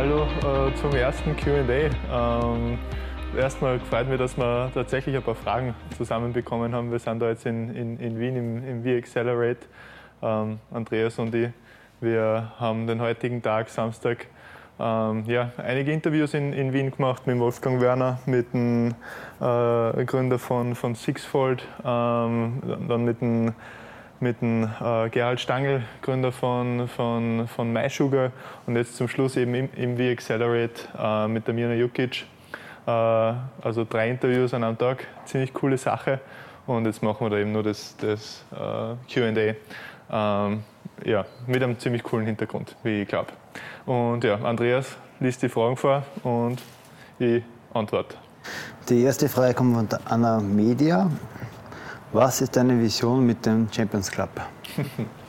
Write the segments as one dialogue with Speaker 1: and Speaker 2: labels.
Speaker 1: hallo äh, zum ersten QA. Ähm, erstmal gefreut mich, dass wir tatsächlich ein paar Fragen zusammenbekommen haben. Wir sind da jetzt in, in, in Wien im, im V-Accelerate, ähm, Andreas und ich. Wir haben den heutigen Tag, Samstag, ähm, ja, einige Interviews in, in Wien gemacht mit Wolfgang Werner, mit dem äh, Gründer von, von Sixfold, ähm, dann mit dem mit dem äh, Gerald Stangl, Gründer von, von, von MySugar und jetzt zum Schluss eben im, im V-Accelerate äh, mit der Mirna Jukic. Äh, also drei Interviews an einem Tag, ziemlich coole Sache und jetzt machen wir da eben nur das, das äh, Q&A. Ähm, ja, mit einem ziemlich coolen Hintergrund, wie ich glaube. Und ja, Andreas liest die Fragen vor und ich antworte.
Speaker 2: Die erste Frage kommt von Anna Media. Was ist deine Vision mit dem Champions Club?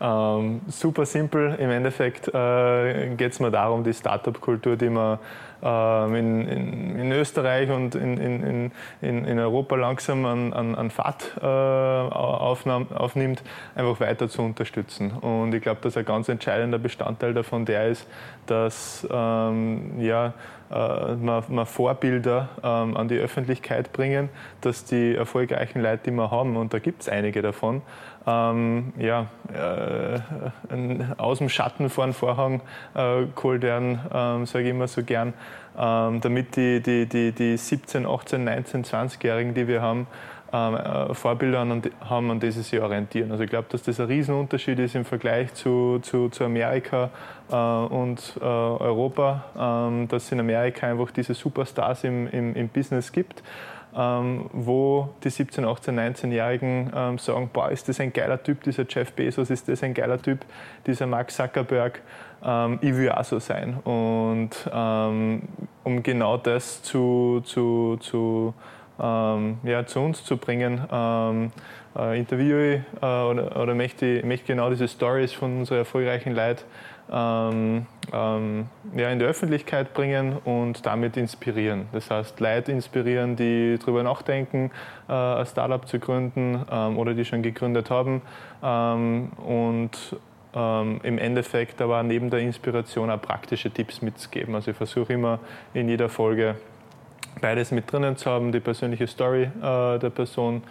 Speaker 1: ähm, super simpel. Im Endeffekt äh, geht es mir darum, die Startup-Kultur, die man ähm, in, in, in, Österreich und in, in Europa langsam an, an, an Fahrt äh, aufnahm, aufnimmt, einfach weiter zu unterstützen. Und ich glaube, dass ein ganz entscheidender Bestandteil davon der ist, dass ähm, ja, äh, man, man, Vorbilder ähm, an die Öffentlichkeit bringen, dass die erfolgreichen Leute, die wir haben, und da gibt es einige davon, ähm, ja, äh, aus dem Schatten vor den Vorhang äh, geholt werden, ähm, sage ich immer so gern, ähm, damit die, die, die, die 17, 18, 19, 20-Jährigen, die wir haben, ähm, äh, Vorbilder an, haben, an das sie orientieren. Also ich glaube, dass das ein Riesenunterschied ist im Vergleich zu, zu, zu Amerika äh, und äh, Europa, ähm, dass es in Amerika einfach diese Superstars im, im, im Business gibt ähm, wo die 17-, 18-, 19-Jährigen ähm, sagen, boah, ist das ein geiler Typ, dieser Jeff Bezos, ist das ein geiler Typ, dieser Mark Zuckerberg, ähm, ich will auch so sein. Und ähm, um genau das zu, zu, zu, ähm, ja, zu uns zu bringen, ähm, äh, interviewe äh, oder, oder möchte, möchte genau diese Stories von unseren erfolgreichen Leuten ähm, ähm, ja, in die Öffentlichkeit bringen und damit inspirieren. Das heißt, Leute inspirieren, die darüber nachdenken, äh, ein Startup zu gründen ähm, oder die schon gegründet haben ähm, und ähm, im Endeffekt aber neben der Inspiration auch praktische Tipps mitzugeben. Also ich versuche immer in jeder Folge beides mit drinnen zu haben, die persönliche Story äh, der Person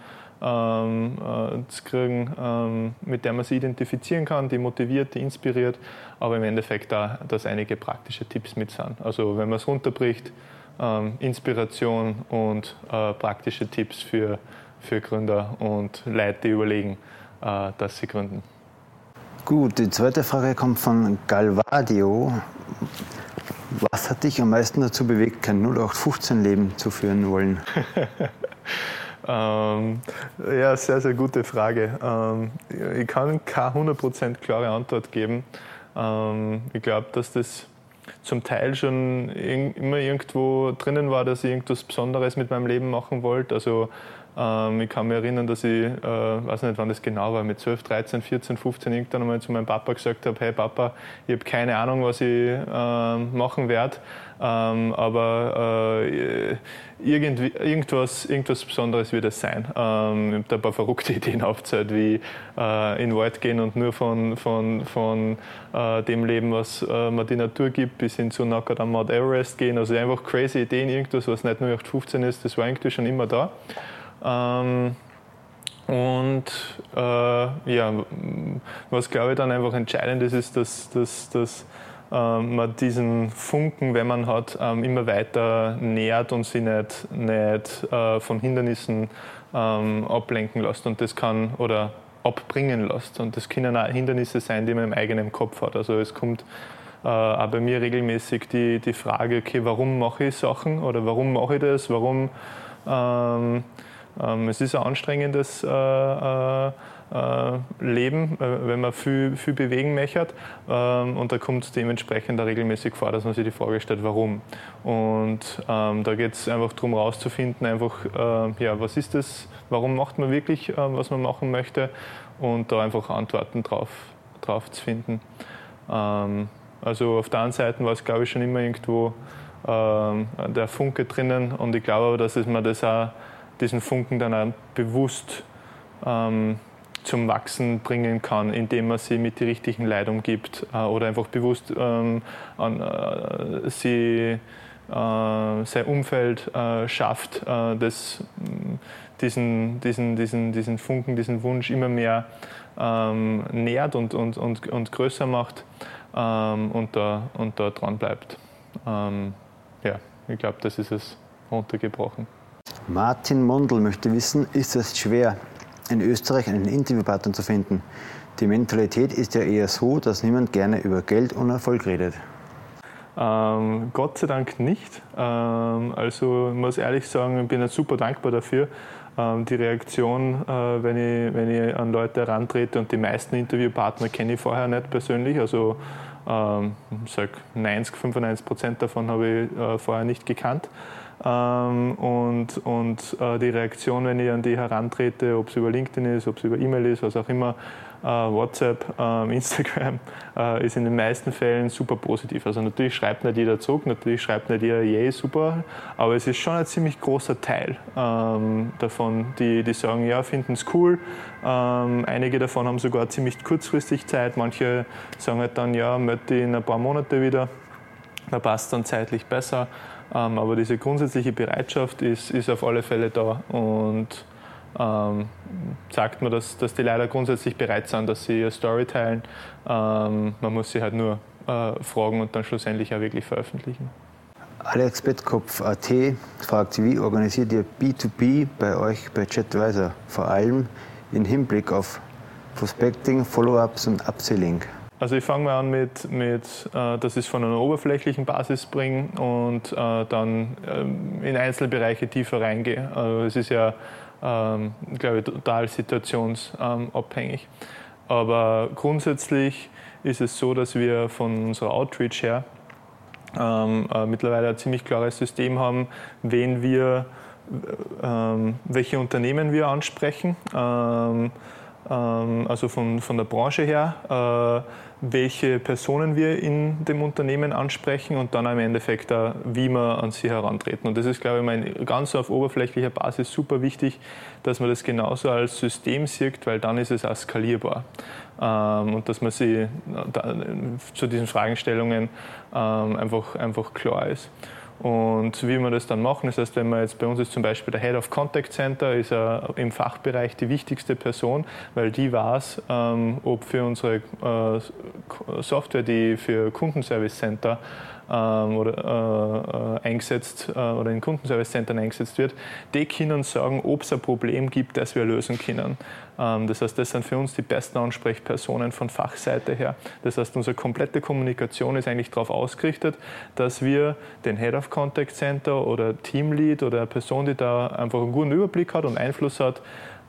Speaker 1: ähm, äh, zu kriegen, ähm, mit der man sich identifizieren kann, die motiviert, die inspiriert, aber im Endeffekt da, dass einige praktische Tipps mit sind. Also wenn man es runterbricht, ähm, Inspiration und äh, praktische Tipps für, für Gründer und Leute, die überlegen, äh, dass sie gründen.
Speaker 2: Gut, die zweite Frage kommt von Galvadio. Was hat dich am meisten dazu bewegt, kein 0815-Leben zu führen wollen?
Speaker 1: Ähm, ja, sehr, sehr gute Frage. Ähm, ich kann keine 100% klare Antwort geben. Ähm, ich glaube, dass das zum Teil schon immer irgendwo drinnen war, dass ich irgendwas Besonderes mit meinem Leben machen wollte. Also ähm, ich kann mich erinnern, dass ich, äh, weiß nicht wann das genau war, mit 12, 13, 14, 15 irgendwann einmal zu meinem Papa gesagt habe, hey Papa, ich habe keine Ahnung, was ich äh, machen werde, ähm, aber äh, irgendwie, irgendwas, irgendwas Besonderes wird es sein. Ähm, ich habe da ein paar verrückte Ideen aufgezählt, wie äh, in den Wald gehen und nur von, von, von äh, dem leben, was äh, mir die Natur gibt, bis hin zu Nackert am Mount Everest gehen. Also einfach crazy Ideen, irgendwas, was nicht nur 15 ist, das war irgendwie schon immer da. Ähm, und äh, ja, was glaube ich dann einfach entscheidend ist, ist, dass, dass, dass äh, man diesen Funken, wenn man hat, ähm, immer weiter nährt und sich nicht, nicht äh, von Hindernissen ähm, ablenken lässt. Und das kann, oder abbringen lässt. Und das können auch Hindernisse sein, die man im eigenen Kopf hat. Also es kommt äh, auch bei mir regelmäßig die, die Frage, okay, warum mache ich Sachen oder warum mache ich das? Warum ähm, es ist ein anstrengendes äh, äh, äh Leben, äh, wenn man viel, viel bewegen möchte. Ähm, und da kommt es dementsprechend auch regelmäßig vor, dass man sich die Frage stellt, warum. Und ähm, da geht es einfach darum, herauszufinden, einfach, äh, ja, was ist das, warum macht man wirklich, äh, was man machen möchte und da einfach Antworten drauf, drauf zu finden. Ähm, also auf der einen Seite war es, glaube ich, schon immer irgendwo ähm, der Funke drinnen und ich glaube aber, dass es mir das auch diesen Funken dann auch bewusst ähm, zum Wachsen bringen kann, indem man sie mit die richtigen Leid umgibt äh, oder einfach bewusst ähm, an, äh, sie äh, sein Umfeld äh, schafft, äh, das diesen, diesen, diesen, diesen Funken, diesen Wunsch immer mehr ähm, nährt und, und, und, und größer macht ähm, und, da, und da dran bleibt. Ähm, ja, ich glaube, das ist es runtergebrochen.
Speaker 2: Martin Mondl möchte wissen, ist es schwer, in Österreich einen Interviewpartner zu finden? Die Mentalität ist ja eher so, dass niemand gerne über Geld und Erfolg redet.
Speaker 1: Ähm, Gott sei Dank nicht. Ähm, also ich muss ehrlich sagen, ich bin super dankbar dafür. Ähm, die Reaktion, äh, wenn, ich, wenn ich an Leute herantrete und die meisten Interviewpartner kenne ich vorher nicht persönlich. Also ähm, sag 90, 95 Prozent davon habe ich äh, vorher nicht gekannt. Ähm, und und äh, die Reaktion, wenn ich an die herantrete, ob es über LinkedIn ist, ob es über E-Mail ist, was auch immer, äh, WhatsApp, ähm, Instagram, äh, ist in den meisten Fällen super positiv. Also natürlich schreibt nicht jeder zurück, natürlich schreibt nicht jeder, yay, super, aber es ist schon ein ziemlich großer Teil ähm, davon, die, die sagen, ja, finden es cool. Einige davon haben sogar ziemlich kurzfristig Zeit, manche sagen halt dann, ja, möchte ich in ein paar Monate wieder, da passt dann zeitlich besser. Ähm, aber diese grundsätzliche Bereitschaft ist, ist auf alle Fälle da und ähm, sagt man, dass, dass die leider grundsätzlich bereit sind, dass sie ihre Story teilen. Ähm, man muss sie halt nur äh, fragen und dann schlussendlich auch wirklich veröffentlichen.
Speaker 2: Alex Bettkopf.at fragt, wie organisiert ihr B2B bei euch bei ChatWiser? Vor allem im Hinblick auf Prospecting, Follow-ups und Upselling.
Speaker 1: Also ich fange mal an mit, mit äh, dass ich es von einer oberflächlichen Basis bringe und äh, dann ähm, in Einzelbereiche tiefer reingehe. Also es ist ja ähm, glaube ich, total situationsabhängig. Aber grundsätzlich ist es so, dass wir von unserer Outreach her ähm, äh, mittlerweile ein ziemlich klares System haben, wen wir, ähm, welche Unternehmen wir ansprechen. Ähm, ähm also von, von der Branche her. Äh, welche Personen wir in dem Unternehmen ansprechen und dann im Endeffekt wie wir an sie herantreten. Und das ist, glaube ich, mal ganz auf oberflächlicher Basis super wichtig, dass man das genauso als System sieht, weil dann ist es auch skalierbar. Ähm, und dass man sie zu diesen Fragestellungen ähm, einfach, einfach klar ist. Und wie wir das dann machen, das heißt, wenn man jetzt bei uns ist zum Beispiel der Head of Contact Center, ist er im Fachbereich die wichtigste Person, weil die weiß, ähm, ob für unsere äh, Software, die für Kundenservice Center ähm, oder äh, eingesetzt äh, oder in Kundenservice-Centern eingesetzt wird, die können sagen, ob es ein Problem gibt, das wir lösen können. Ähm, das heißt, das sind für uns die besten Ansprechpersonen von Fachseite her. Das heißt, unsere komplette Kommunikation ist eigentlich darauf ausgerichtet, dass wir den Head of Contact Center oder Teamlead oder eine Person, die da einfach einen guten Überblick hat und Einfluss hat,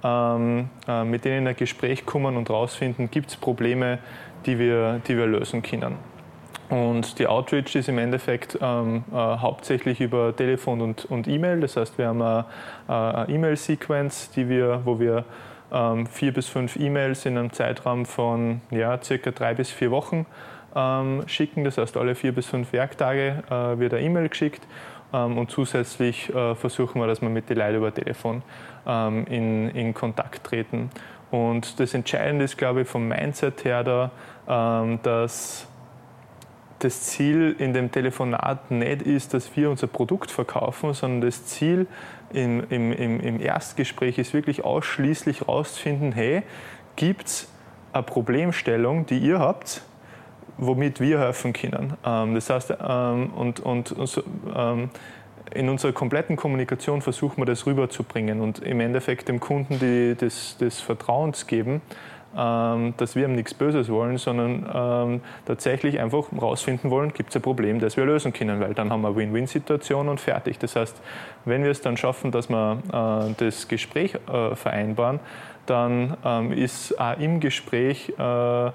Speaker 1: ähm, äh, mit denen in ein Gespräch kommen und herausfinden, gibt es Probleme, die wir, die wir lösen können. Und die Outreach ist im Endeffekt ähm, äh, hauptsächlich über Telefon und, und E-Mail. Das heißt, wir haben eine, eine E-Mail-Sequenz, wir, wo wir ähm, vier bis fünf E-Mails in einem Zeitraum von ja, circa drei bis vier Wochen ähm, schicken. Das heißt, alle vier bis fünf Werktage äh, wird eine E-Mail geschickt. Ähm, und zusätzlich äh, versuchen wir, dass wir mit den Leuten über Telefon ähm, in, in Kontakt treten. Und das Entscheidende ist, glaube ich, vom Mindset her da, ähm, dass das Ziel in dem Telefonat nicht ist, dass wir unser Produkt verkaufen, sondern das Ziel im, im, im Erstgespräch ist wirklich ausschließlich herauszufinden, hey, gibt es eine Problemstellung, die ihr habt, womit wir helfen können. Ähm, das heißt, ähm, und, und, ähm, in unserer kompletten Kommunikation versuchen wir das rüberzubringen und im Endeffekt dem Kunden die, des, des Vertrauens geben, dass wir ihm nichts Böses wollen, sondern ähm, tatsächlich einfach herausfinden wollen, gibt es ein Problem, das wir lösen können, weil dann haben wir eine Win-Win-Situation und fertig. Das heißt, wenn wir es dann schaffen, dass wir äh, das Gespräch äh, vereinbaren, dann ähm, ist auch im Gespräch äh,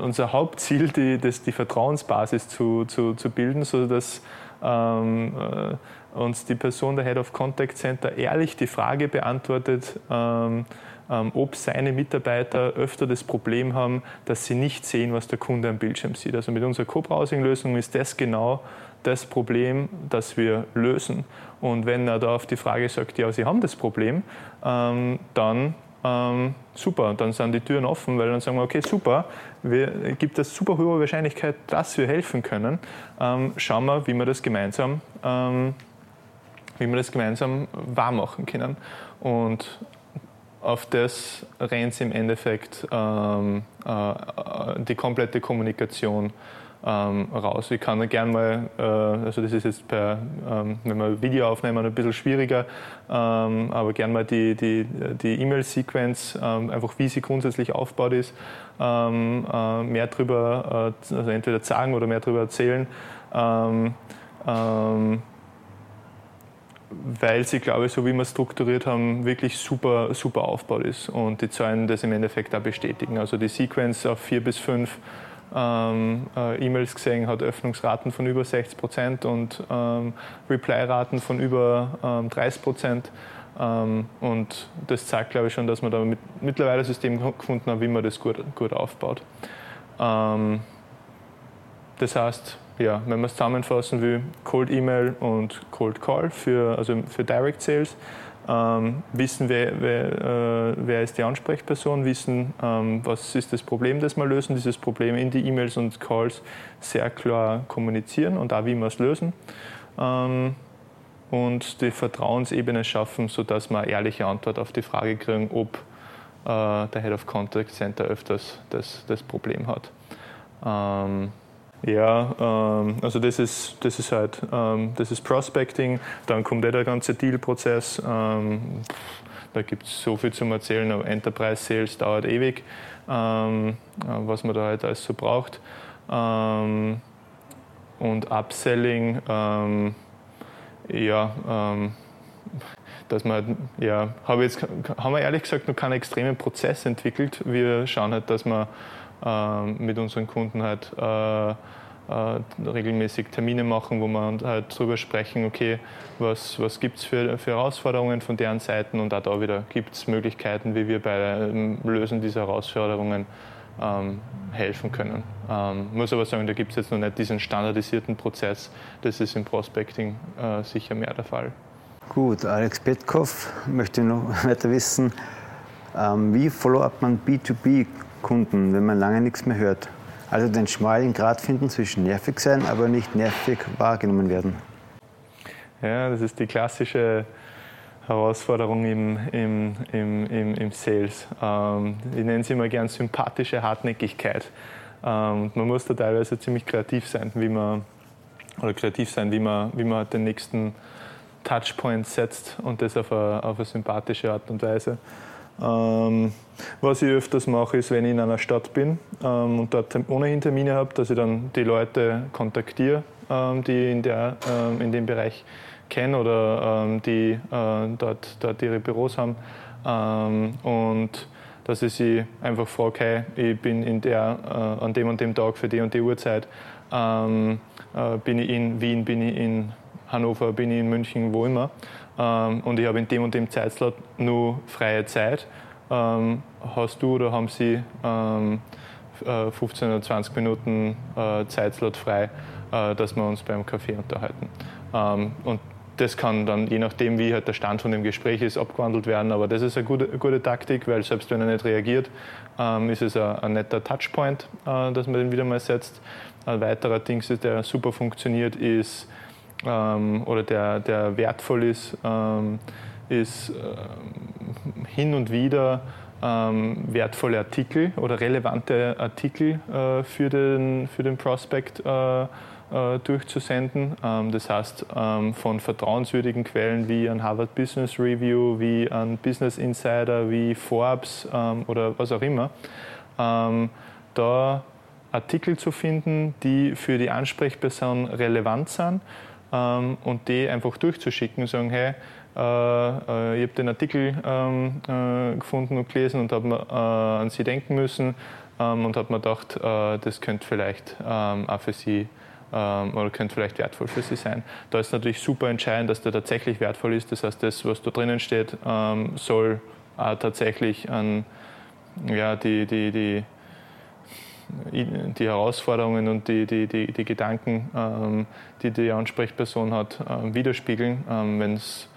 Speaker 1: unser Hauptziel, die, das, die Vertrauensbasis zu, zu, zu bilden, sodass ähm, äh, uns die Person der Head of Contact Center ehrlich die Frage beantwortet, ähm, ähm, ob seine Mitarbeiter öfter das Problem haben, dass sie nicht sehen, was der Kunde am Bildschirm sieht. Also mit unserer Co-Browsing-Lösung ist das genau das Problem, das wir lösen. Und wenn er da auf die Frage sagt, ja, Sie haben das Problem, ähm, dann äh, ähm, super, dann sind die Türen offen, weil dann sagen wir, okay, super, wir, gibt es super hohe Wahrscheinlichkeit, dass wir helfen können. Ähm, schauen wir, wie wir das gemeinsam, ähm, wie wir das gemeinsam wahr können. Und auf das rennt im Endeffekt ähm, äh, die komplette Kommunikation ähm, raus. Ich kann gerne mal, äh, also das ist jetzt per, ähm, wenn wir Video aufnehmen, ein bisschen schwieriger, ähm, aber gerne mal die, die, die E-Mail-Sequenz, ähm, einfach wie sie grundsätzlich aufgebaut ist, ähm, äh, mehr darüber, äh, also entweder sagen oder mehr darüber erzählen. Ähm, weil sie, glaube ich, so wie wir es strukturiert haben, wirklich super, super aufgebaut ist und die Zahlen das im Endeffekt auch bestätigen. Also die Sequenz auf vier bis fünf ähm, äh, E-Mails gesehen hat, Öffnungsraten von über 60 Prozent und ähm, Reply-Raten von über ähm, 30 Prozent. Ähm, und das zeigt, glaube ich, schon, dass man da mit, mittlerweile ein System gefunden hat, wie man das gut, gut aufbaut. Ähm, das heißt, ja, wenn man es zusammenfassen will, Cold E-Mail und Cold Call für, also für Direct Sales ähm, wissen, wer, wer, äh, wer, ist die Ansprechperson, wissen, ähm, was ist das Problem, das wir lösen, dieses Problem in die E-Mails und Calls sehr klar kommunizieren und auch wie wir es lösen. Ähm, und die Vertrauensebene schaffen, sodass wir eine ehrliche Antwort auf die Frage kriegen, ob äh, der Head of Contact Center öfters das, das Problem hat. Ja, ähm, also das ist, das ist halt, ähm, das ist Prospecting, dann kommt eh der ganze Deal-Prozess. Ähm, da gibt es so viel zum Erzählen, aber Enterprise Sales dauert ewig, ähm, äh, was man da halt alles so braucht. Ähm, und Upselling, ähm, ja, dass man, ja, habe jetzt, haben wir ehrlich gesagt noch keinen extremen Prozess entwickelt. Wir schauen halt, dass ähm, mit unseren Kunden halt äh, äh, regelmäßig Termine machen, wo wir halt darüber sprechen, okay, was, was gibt es für, für Herausforderungen von deren Seiten und auch da wieder gibt es Möglichkeiten, wie wir beim Lösen dieser Herausforderungen ähm, helfen können. Ähm, muss aber sagen, da gibt es jetzt noch nicht diesen standardisierten Prozess. Das ist im Prospecting äh, sicher mehr der Fall.
Speaker 2: Gut, Alex Petkov möchte noch weiter wissen, ähm, wie follow-up man B2B Kunden, wenn man lange nichts mehr hört. Also den schmalen Grad finden zwischen nervig sein, aber nicht nervig wahrgenommen werden.
Speaker 1: Ja, das ist die klassische Herausforderung im, im, im, im, im Sales. Ähm, ich nenne sie immer gern sympathische Hartnäckigkeit. Ähm, man muss da teilweise ziemlich kreativ sein, wie man, oder kreativ sein, wie man, wie man den nächsten Touchpoint setzt und das auf eine, auf eine sympathische Art und Weise. Ähm, was ich öfters mache, ist, wenn ich in einer Stadt bin ähm, und dort ohnehin Termine habe, dass ich dann die Leute kontaktiere, ähm, die in, der, ähm, in dem Bereich kennen oder ähm, die äh, dort, dort ihre Büros haben. Ähm, und dass ich sie einfach frage, hey, ich bin in der, äh, an dem und dem Tag für die und die Uhrzeit, äh, bin ich in Wien, bin ich in Hannover, bin ich in München, wo immer ähm, und ich habe in dem und dem Zeitslot nur freie Zeit. Ähm, hast du oder haben Sie ähm, 15 äh, oder 20 Minuten äh, Zeitslot frei, äh, dass wir uns beim Café unterhalten? Ähm, und das kann dann, je nachdem, wie halt der Stand von dem Gespräch ist, abgewandelt werden. Aber das ist eine gute, eine gute Taktik, weil selbst wenn er nicht reagiert, ähm, ist es ein, ein, netter Touchpoint, äh, dass man den wieder mal setzt. Ein weiterer Ding, der super funktioniert, ist ähm, oder der, der wertvoll ist, ähm, ist äh, hin und wieder ähm, wertvolle Artikel oder relevante Artikel äh, für, den, für den Prospect äh, äh durchzusenden. Ähm, das heißt, ähm, von vertrauenswürdigen Quellen wie an Harvard Business Review, wie an Business Insider, wie Forbes ähm, oder was auch immer. da Artikel zu finden, die für die Ansprechperson relevant sind ähm, und die einfach durchzuschicken und sagen, hey, äh, äh, ich habe den Artikel ähm, äh, gefunden und gelesen und habe äh, an Sie denken müssen ähm, und habe mir gedacht, äh, das könnte vielleicht ähm, auch für Sie oder könnte vielleicht wertvoll für Sie sein. Da ist natürlich super entscheidend, dass der tatsächlich wertvoll ist. Das heißt, das, was da drinnen steht, soll tatsächlich an ja, die, die, die die Herausforderungen und die, die, die, die Gedanken, ähm, die die Ansprechperson hat, ähm, widerspiegeln. Ähm, Wenn es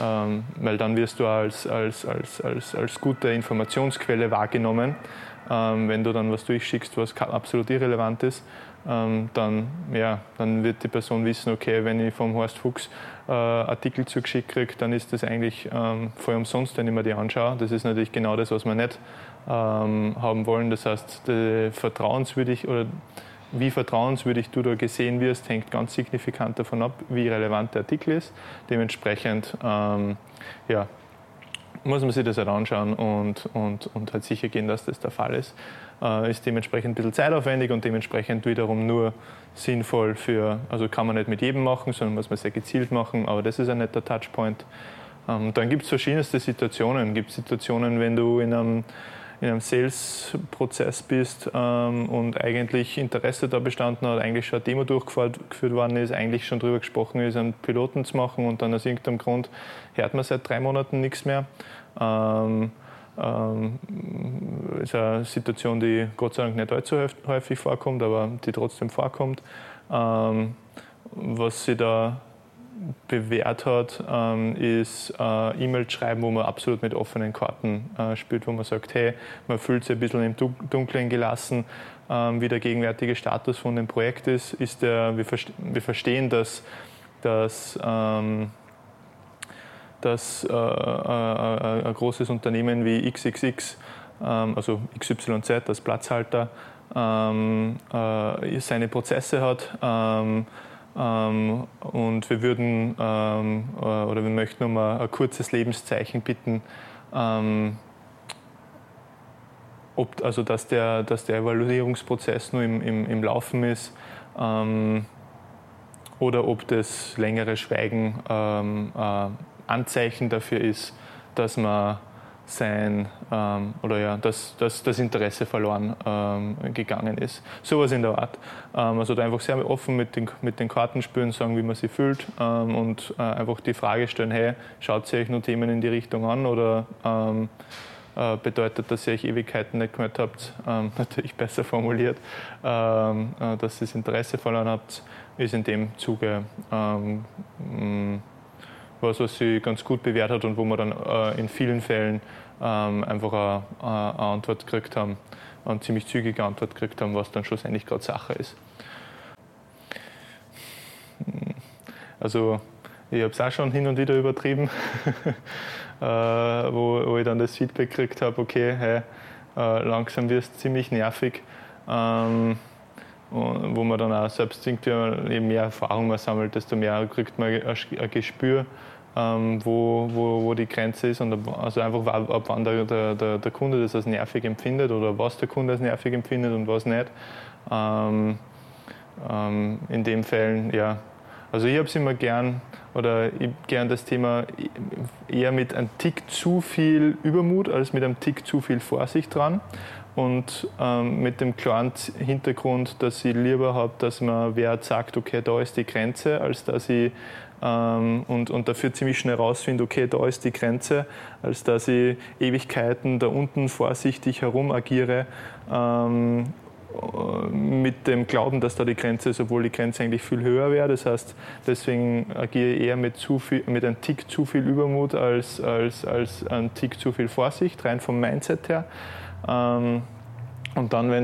Speaker 1: ähm, weil dann wirst du als, als, als, als, als gute Informationsquelle wahrgenommen. Ähm, wenn du dann was durchschickst, was absolut irrelevant ist, dann, ja, dann wird die Person wissen, okay, wenn ich vom Horst Fuchs äh, Artikel zugeschickt kriege, dann ist das eigentlich voll umsonst, wenn ich mir die anschaue. Das ist natürlich genau das, was wir nicht ähm, haben wollen. Das heißt, vertrauenswürdig oder wie vertrauenswürdig du da gesehen wirst, hängt ganz signifikant davon ab, wie relevant der Artikel ist. Dementsprechend ähm, ja, muss man sich das halt anschauen und, und, und halt sicher gehen, dass das der Fall ist. Äh, ist dementsprechend ein bisschen zeitaufwendig und dementsprechend wiederum nur sinnvoll für, also kann man nicht mit jedem machen, sondern muss man sehr gezielt machen, aber das ist ein netter Touchpoint. Ähm, dann gibt es verschiedenste Situationen. Es gibt Situationen, wenn du in einem in einem Sales-Prozess bist ähm, und eigentlich Interesse da bestanden hat, eigentlich schon eine Demo durchgeführt worden ist, eigentlich schon darüber gesprochen ist, einen Piloten zu machen und dann aus irgendeinem Grund hört man seit drei Monaten nichts mehr. Ähm, ähm, ist eine Situation, die Gott sei Dank nicht allzu häufig vorkommt, aber die trotzdem vorkommt. Ähm, was sie da bewährt hat, ähm, ist äh, E-Mail schreiben, wo man absolut mit offenen Karten äh, spielt, wo man sagt, hey, man fühlt sich ein bisschen im Dunkeln gelassen, ähm, wie der gegenwärtige Status von dem Projekt ist. ist der, wir, verste wir verstehen, dass, dass, ähm, dass äh, äh ein großes Unternehmen wie XXX, ähm, also XYZ als Platzhalter, ähm, äh, seine Prozesse hat ähm, und wir würden ähm, äh, oder wir möchten um ein, ein kurzes Lebenszeichen bitten, ähm, ob, also dass der, dass der Evaluierungsprozess nur im, im, im Laufen ist ähm, oder ob das längere Schweigen ähm, äh, Anzeichen dafür ist, dass man sein ähm, oder ja, dass, dass das Interesse verloren ähm, gegangen ist. Sowas in der Art. Ähm, also da einfach sehr offen mit den, mit den Karten spielen, sagen, wie man sie fühlt ähm, und äh, einfach die Frage stellen, hey, schaut sie euch nur Themen in die Richtung an oder ähm, äh, bedeutet, dass ihr euch Ewigkeiten nicht gehört habt, ähm, natürlich besser formuliert, äh, dass ihr das Interesse verloren habt, ist in dem Zuge mh, was, was sie ganz gut bewährt hat und wo wir dann äh, in vielen Fällen ähm, einfach eine, eine, Antwort gekriegt haben, eine ziemlich zügige Antwort gekriegt haben, was dann schlussendlich gerade Sache ist. Also ich habe es auch schon hin und wieder übertrieben, äh, wo, wo, ich dann das Feedback gekriegt habe, okay, hey, äh, langsam wirst du ziemlich nervig. Ähm, wo man dann auch selbst irgendwie, je mehr Erfahrung man sammelt, desto mehr kriegt man ein Gespür, ähm, wo, wo, wo die Grenze ist und ab, also einfach ab wann der, der, der, Kunde das als nervig empfindet oder was der Kunde als nervig empfindet und was nicht. Ähm, ähm, in den Fällen, ja. Also ich habe es immer gern oder ich gern das Thema eher mit einem Tick zu viel Übermut als mit einem Tick zu viel Vorsicht dran und ähm, mit dem klaren Hintergrund, dass ich lieber habe, dass man wer sagt, okay, da ist die Grenze, als dass ich ähm, und, und dafür ziemlich schnell rausfinde, okay, da ist die Grenze, als dass ich Ewigkeiten da unten vorsichtig herum agiere ähm, mit dem Glauben, dass da die Grenze ist, obwohl die Grenze eigentlich viel höher wäre. Das heißt, deswegen agiere ich eher mit, zu viel, mit einem Tick zu viel Übermut als, als, als ein Tick zu viel Vorsicht, rein vom Mindset her. Ähm, und dann, wenn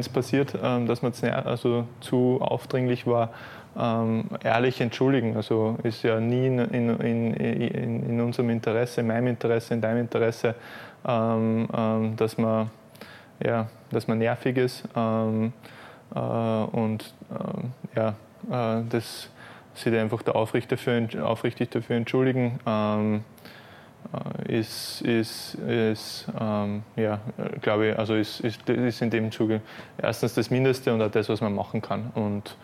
Speaker 1: es passiert, ähm, dass man also zu aufdringlich war, ähm, ehrlich entschuldigen. Also ist ja nie in, in, in, in, unserem Interesse, in meinem Interesse, in deinem Interesse, dass, man, ja, dass man nervig ist. Äh, und ja, äh, das sich einfach da aufrichtig dafür, aufrichtig dafür entschuldigen. Äh, ist, ist, ist ähm, ja, glaube ich, also ist, ist, ist in dem Zuge erstens das Mindeste und auch das, was man machen kann. Und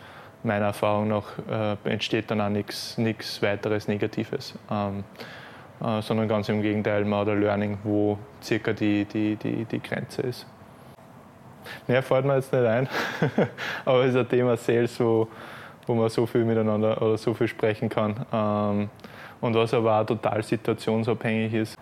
Speaker 1: meiner Erfahrung nach äh, entsteht dann auch nichts weiteres Negatives, ähm, äh, sondern ganz im Gegenteil, man hat ein Learning, wo circa die, die, die, die Grenze ist. Mehr fällt mir jetzt nicht ein, aber es ist ein Thema Sales, wo, wo man so viel miteinander oder so viel sprechen kann. Ähm, und was aber auch total situationsabhängig ist.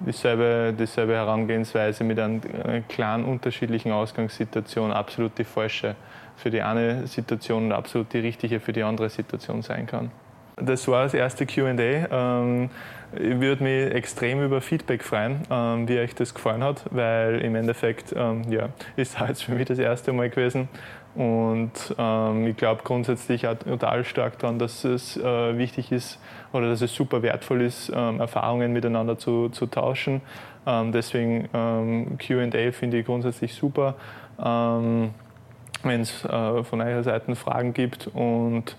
Speaker 1: Dieselbe, dieselbe Herangehensweise mit einer kleinen unterschiedlichen Ausgangssituation absolut die falsche für die eine Situation und absolut die richtige für die andere Situation sein kann. Das war das erste QA. Ähm, ich würde mich extrem über Feedback freuen, ähm, wie euch das gefallen hat, weil im Endeffekt ähm, ja, ist es für mich das erste Mal gewesen. Und ähm, ich glaube grundsätzlich auch total stark daran, dass es äh, wichtig ist oder dass es super wertvoll ist, ähm, Erfahrungen miteinander zu, zu tauschen. Ähm, deswegen ähm, QA finde ich grundsätzlich super. Wenn es äh, von eurer Seite Fragen gibt und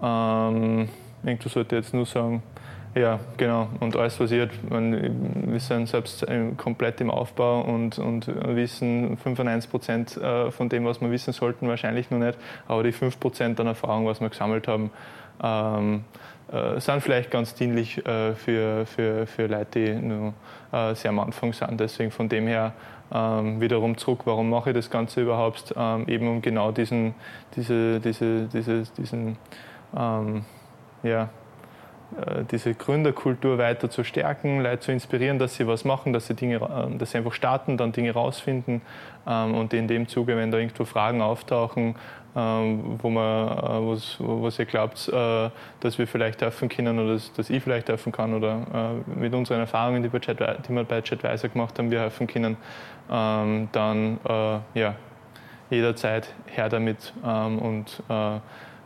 Speaker 1: irgendwo sollte jetzt nur sagen, ja, genau. Und alles passiert. Wir sind selbst komplett im Aufbau und, und wissen 95 Prozent äh, von dem, was wir wissen sollten, wahrscheinlich noch nicht. Aber die 5 Prozent an Erfahrung, was wir gesammelt haben, ähm, äh, sind vielleicht ganz dienlich äh, für, für, für Leute, die nur äh, sehr am Anfang sind. Deswegen von dem her ähm, wiederum zurück, warum mache ich das Ganze überhaupt? Ähm, eben um genau diesen, diese, diese, diese, diesen ähm, ja, äh, diese Gründerkultur weiter zu stärken, Leute zu inspirieren, dass sie was machen, dass sie, Dinge, äh, dass sie einfach starten, dann Dinge rausfinden ähm, und in dem Zuge, wenn da irgendwo Fragen auftauchen, ähm, wo, man, was, was ihr glaubt, äh, dass wir vielleicht helfen können oder dass, dass ich vielleicht helfen kann oder mit unseren Erfahrungen, die Chat, die wir bei Chatweiser gemacht haben, wir helfen können, ähm, dann ja, jederzeit her damit und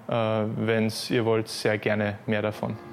Speaker 1: wenn ihr wollt, sehr gerne mehr davon.